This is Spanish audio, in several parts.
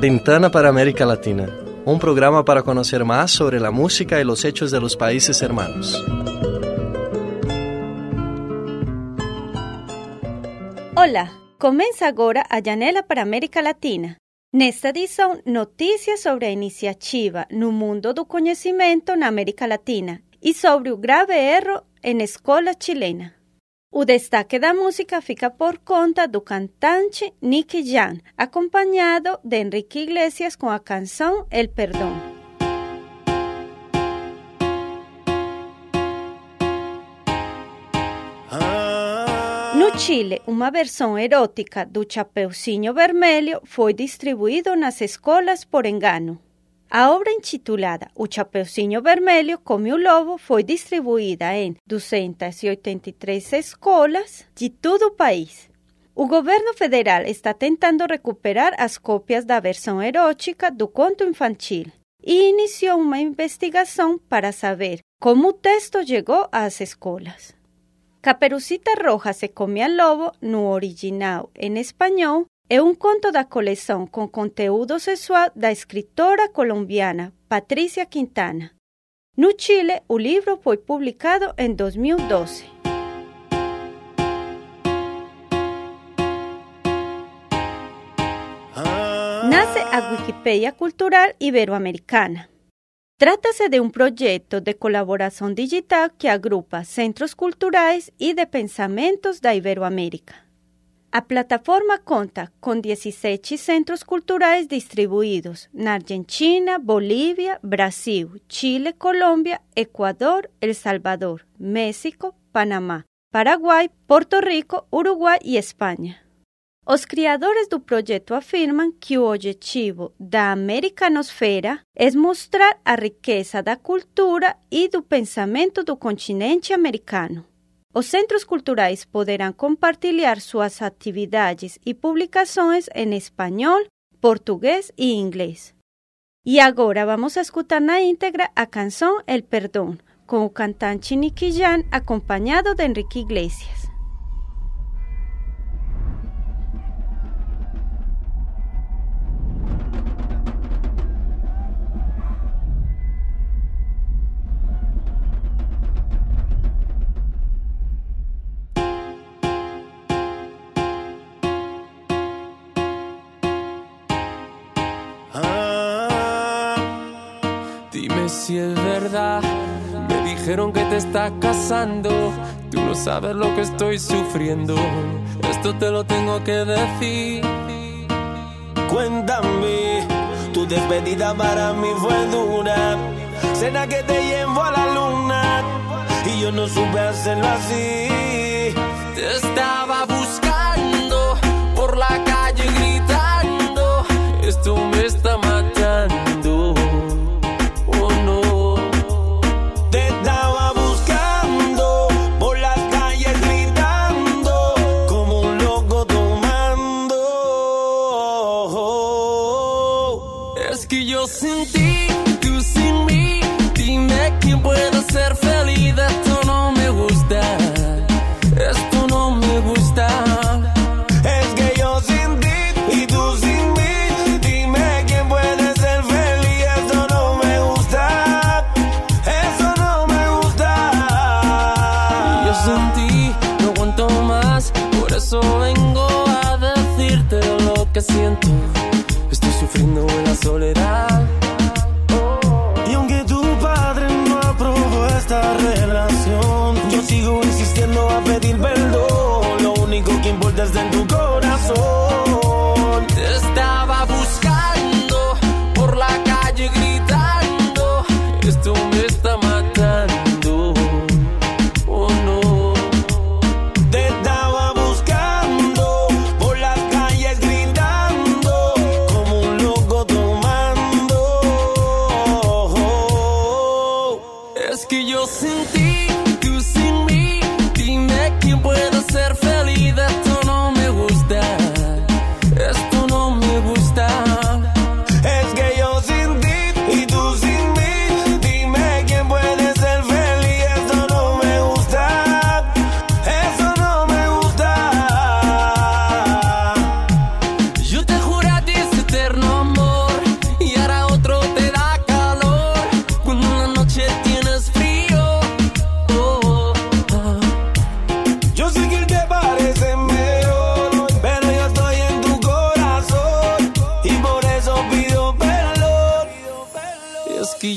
Ventana para América Latina, un programa para conocer más sobre la música y los hechos de los países hermanos. Olá, começa agora a Janela para América Latina. Nesta edição, notícias sobre a iniciativa no mundo do conhecimento na América Latina e sobre o grave erro em escola chilena. O destaque da música fica por conta do cantante Nicky Jam, acompanhado de Enrique Iglesias com a canção El Perdón. No Chile, uma versão erótica do Chapeuzinho Vermelho foi distribuída nas escolas por engano. A obra intitulada O Chapeuzinho Vermelho come o Lobo foi distribuída em 283 escolas de todo o país. O governo federal está tentando recuperar as cópias da versão erótica do conto infantil e iniciou uma investigação para saber como o texto chegou às escolas. Caperucita Roja se come al lobo, no original em espanhol, é um conto da coleção com conteúdo sexual da escritora colombiana Patricia Quintana. No Chile, o livro foi publicado em 2012. Nace a Wikipedia Cultural Iberoamericana. Trata-se de um projeto de colaboração digital que agrupa centros culturais e de pensamentos da Iberoamérica. A plataforma conta com 17 centros culturais distribuídos na Argentina, Bolívia, Brasil, Chile, Colômbia, Equador, El Salvador, México, Panamá, Paraguai, Porto Rico, Uruguai e Espanha. Os criadores do projeto afirmam que o objetivo da americanosfera é mostrar a riqueza da cultura e do pensamento do continente americano. Os centros culturais poderão compartilhar suas atividades e publicações em espanhol, português e inglês. E agora vamos a escutar na íntegra a canção El Perdón, com o cantante Nicky Jam acompanhado de Enrique Iglesias. Dime si es verdad. Me dijeron que te estás casando. Tú no sabes lo que estoy sufriendo. Esto te lo tengo que decir. Cuéntame, tu despedida para mí fue dura. Cena que te llevo a la luna y yo no supe hacerlo así. Único que importa es en.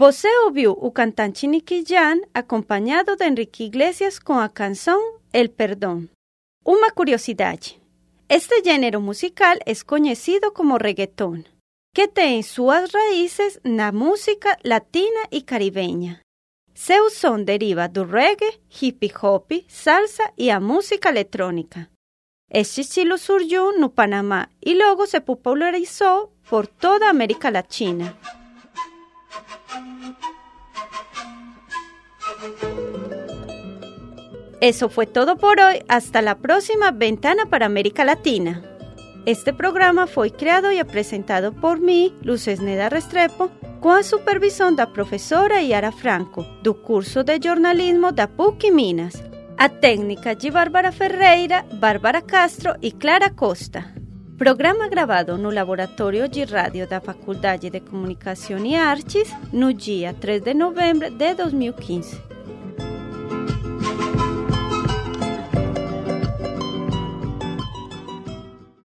Você ouviu o cantante Jam acompanhado de Enrique Iglesias com a canção El Perdão. Uma curiosidade: este gênero musical é conhecido como reggaeton, que tem suas raízes na música latina e caribenha. Seu som deriva do reggae, hip hop, salsa e a música eletrônica. Este estilo surgiu no Panamá e logo se popularizou por toda América Latina. Eso fue todo por hoy. Hasta la próxima Ventana para América Latina. Este programa foi criado e apresentado por mim, Luces Neda Restrepo, com a supervisão da professora Yara Franco, do curso de jornalismo da PUC Minas. A técnica de Bárbara Ferreira, Bárbara Castro e Clara Costa. Programa gravado no Laboratório de Rádio da Faculdade de Comunicação e Artes no dia 3 de novembro de 2015.